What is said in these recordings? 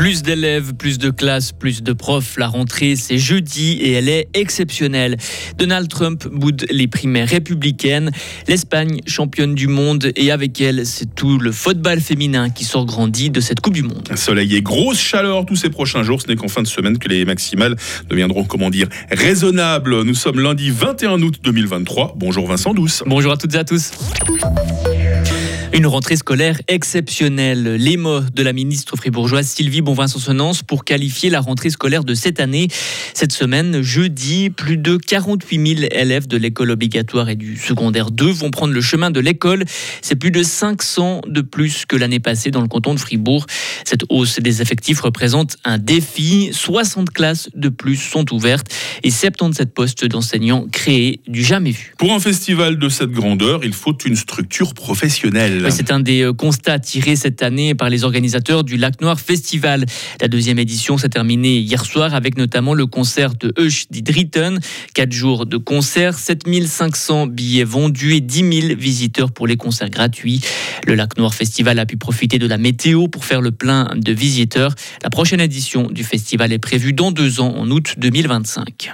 Plus d'élèves, plus de classes, plus de profs. La rentrée, c'est jeudi et elle est exceptionnelle. Donald Trump boude les primaires républicaines. L'Espagne, championne du monde, et avec elle, c'est tout le football féminin qui sort grandi de cette Coupe du Monde. Soleil et grosse chaleur tous ces prochains jours. Ce n'est qu'en fin de semaine que les maximales deviendront, comment dire, raisonnables. Nous sommes lundi 21 août 2023. Bonjour Vincent Douce. Bonjour à toutes et à tous. Une rentrée scolaire exceptionnelle. Les mots de la ministre fribourgeoise Sylvie Bonvin-Sonsonance pour qualifier la rentrée scolaire de cette année. Cette semaine, jeudi, plus de 48 000 élèves de l'école obligatoire et du secondaire 2 vont prendre le chemin de l'école. C'est plus de 500 de plus que l'année passée dans le canton de Fribourg. Cette hausse des effectifs représente un défi. 60 classes de plus sont ouvertes et 77 postes d'enseignants créés du jamais vu. Pour un festival de cette grandeur, il faut une structure professionnelle. C'est un des euh, constats tirés cette année par les organisateurs du Lac Noir Festival. La deuxième édition s'est terminée hier soir avec notamment le concert de Hush dit Dritten. Quatre jours de concert, 7500 billets vendus et 10 000 visiteurs pour les concerts gratuits. Le Lac Noir Festival a pu profiter de la météo pour faire le plein de visiteurs. La prochaine édition du festival est prévue dans deux ans, en août 2025.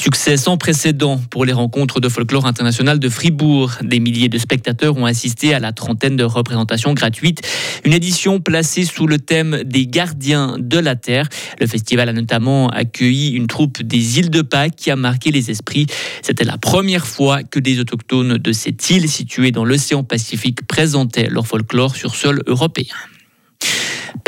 Succès sans précédent pour les rencontres de folklore international de Fribourg. Des milliers de spectateurs ont assisté à la trentaine de représentations gratuites. Une édition placée sous le thème des gardiens de la Terre. Le festival a notamment accueilli une troupe des îles de Pâques qui a marqué les esprits. C'était la première fois que des autochtones de cette île située dans l'océan Pacifique présentaient leur folklore sur sol européen.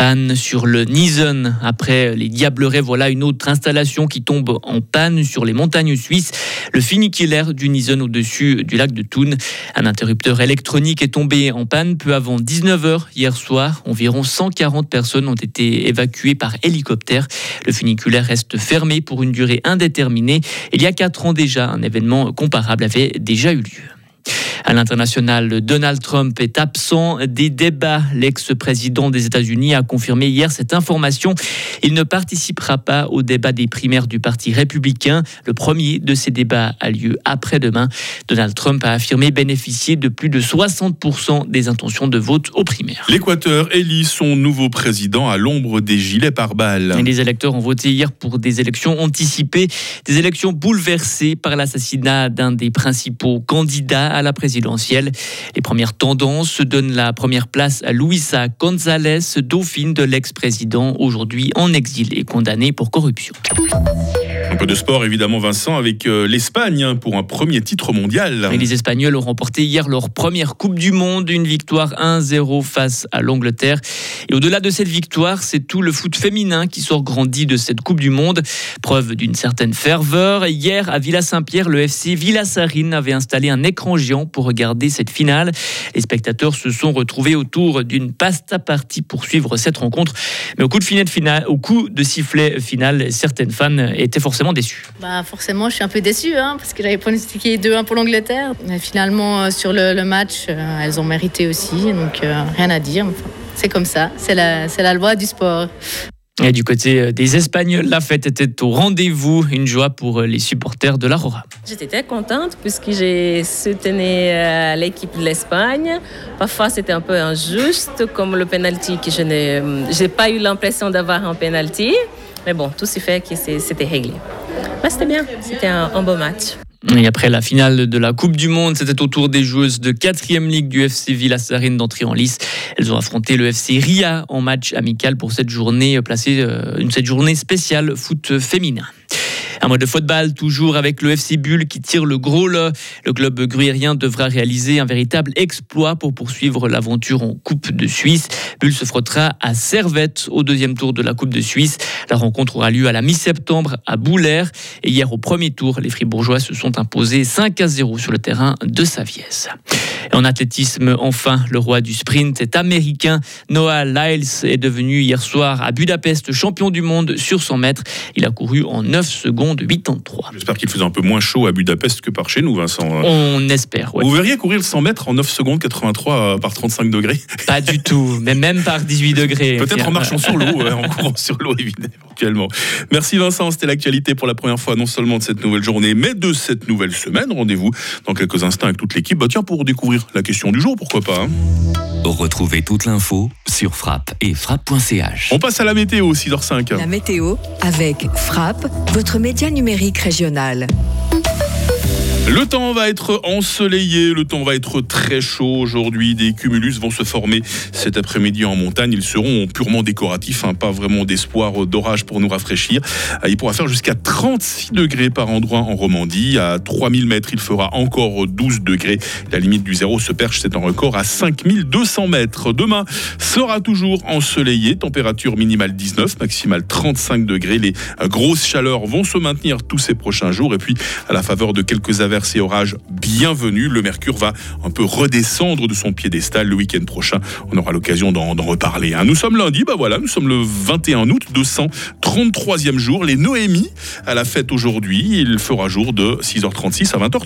Panne sur le Nisen. Après les Diablerets, voilà une autre installation qui tombe en panne sur les montagnes suisses. Le funiculaire du Nisen au-dessus du lac de Thun. Un interrupteur électronique est tombé en panne peu avant 19h hier soir. Environ 140 personnes ont été évacuées par hélicoptère. Le funiculaire reste fermé pour une durée indéterminée. Il y a quatre ans déjà, un événement comparable avait déjà eu lieu. À l'international, Donald Trump est absent des débats. L'ex-président des États-Unis a confirmé hier cette information. Il ne participera pas au débat des primaires du Parti républicain. Le premier de ces débats a lieu après-demain. Donald Trump a affirmé bénéficier de plus de 60% des intentions de vote aux primaires. L'Équateur élit son nouveau président à l'ombre des gilets pare-balles. Les électeurs ont voté hier pour des élections anticipées, des élections bouleversées par l'assassinat d'un des principaux candidats à la présidence les premières tendances donnent la première place à Luisa González, dauphine de l'ex-président, aujourd'hui en exil et condamné pour corruption. Un peu de sport évidemment Vincent avec euh, l'Espagne hein, pour un premier titre mondial. les Espagnols ont remporté hier leur première Coupe du Monde, une victoire 1-0 face à l'Angleterre. Et au-delà de cette victoire, c'est tout le foot féminin qui sort grandi de cette Coupe du Monde. Preuve d'une certaine ferveur. Hier à Villa Saint-Pierre, le FC Villa Sarine avait installé un écran géant pour regarder cette finale. Les spectateurs se sont retrouvés autour d'une pasta partie pour suivre cette rencontre. Mais au coup de, au coup de sifflet final, certaines fans étaient forcément déçu bah Forcément, je suis un peu déçu hein, parce que j'avais pronostiqué 2-1 pour l'Angleterre. Finalement, euh, sur le, match, euh, elles ont mérité aussi, donc euh, rien à dire. c'est comme ça, c'est la, la loi du sport. Et du côté des Espagnols, la fête était au rendez-vous, une joie pour les supporters de l'Aurora. J'étais très contente puisque j'ai soutenu l'équipe de l'Espagne. Parfois c'était un peu injuste, comme le penalty que je n'ai pas eu l'impression d'avoir un penalty. Mais bon, tout s'est fait que c'était réglé. Mais c'était bien, c'était un, beau match. Et après la finale de la Coupe du Monde, c'était au tour des joueuses de 4e ligue du FC Villasarine d'entrer en lice. Elles ont affronté le FC Ria en match amical pour cette journée placée, euh, cette journée spéciale foot féminin. Un mode de football, toujours avec le FC Bulle qui tire le gros lot. Le club gruyérien devra réaliser un véritable exploit pour poursuivre l'aventure en Coupe de Suisse. Bulle se frottera à Servette au deuxième tour de la Coupe de Suisse. La rencontre aura lieu à la mi-septembre à Boulaire. Et hier, au premier tour, les Fribourgeois se sont imposés 5 à 0 sur le terrain de Saviès. En athlétisme, enfin, le roi du sprint est américain. Noah Lyles est devenu hier soir à Budapest champion du monde sur 100 mètres. Il a couru en 9 secondes de 83. J'espère qu'il faisait un peu moins chaud à Budapest que par chez nous, Vincent. On espère, Vous verriez courir le 100 mètres en 9 secondes 83 euh, par 35 degrés Pas du tout, mais même par 18 degrés. Peut-être en marchant sur l'eau, en courant sur l'eau, éventuellement. Merci Vincent, c'était l'actualité pour la première fois, non seulement de cette nouvelle journée, mais de cette nouvelle semaine. Rendez-vous dans quelques instants avec toute l'équipe. Bah, tiens, pour découvrir découvrir la question du jour, pourquoi pas. Hein. Retrouvez toute l'info sur frappe et frappe.ch. On passe à la météo, 6h05. La météo avec Frappe, votre média numérique régional. Le temps va être ensoleillé, le temps va être très chaud aujourd'hui. Des cumulus vont se former cet après-midi en montagne. Ils seront purement décoratifs, hein, pas vraiment d'espoir d'orage pour nous rafraîchir. Euh, il pourra faire jusqu'à 36 degrés par endroit en Romandie. À 3000 mètres, il fera encore 12 degrés. La limite du zéro se perche, c'est un record à 5200 mètres. Demain sera toujours ensoleillé, température minimale 19, maximale 35 degrés. Les grosses chaleurs vont se maintenir tous ces prochains jours. Et puis, à la faveur de quelques averses et orages. Le mercure va un peu redescendre de son piédestal le week-end prochain. On aura l'occasion d'en reparler. Hein. Nous sommes lundi, bah voilà, nous sommes le 21 août, 233e jour. Les Noémies à la fête aujourd'hui. Il fera jour de 6h36 à 20h.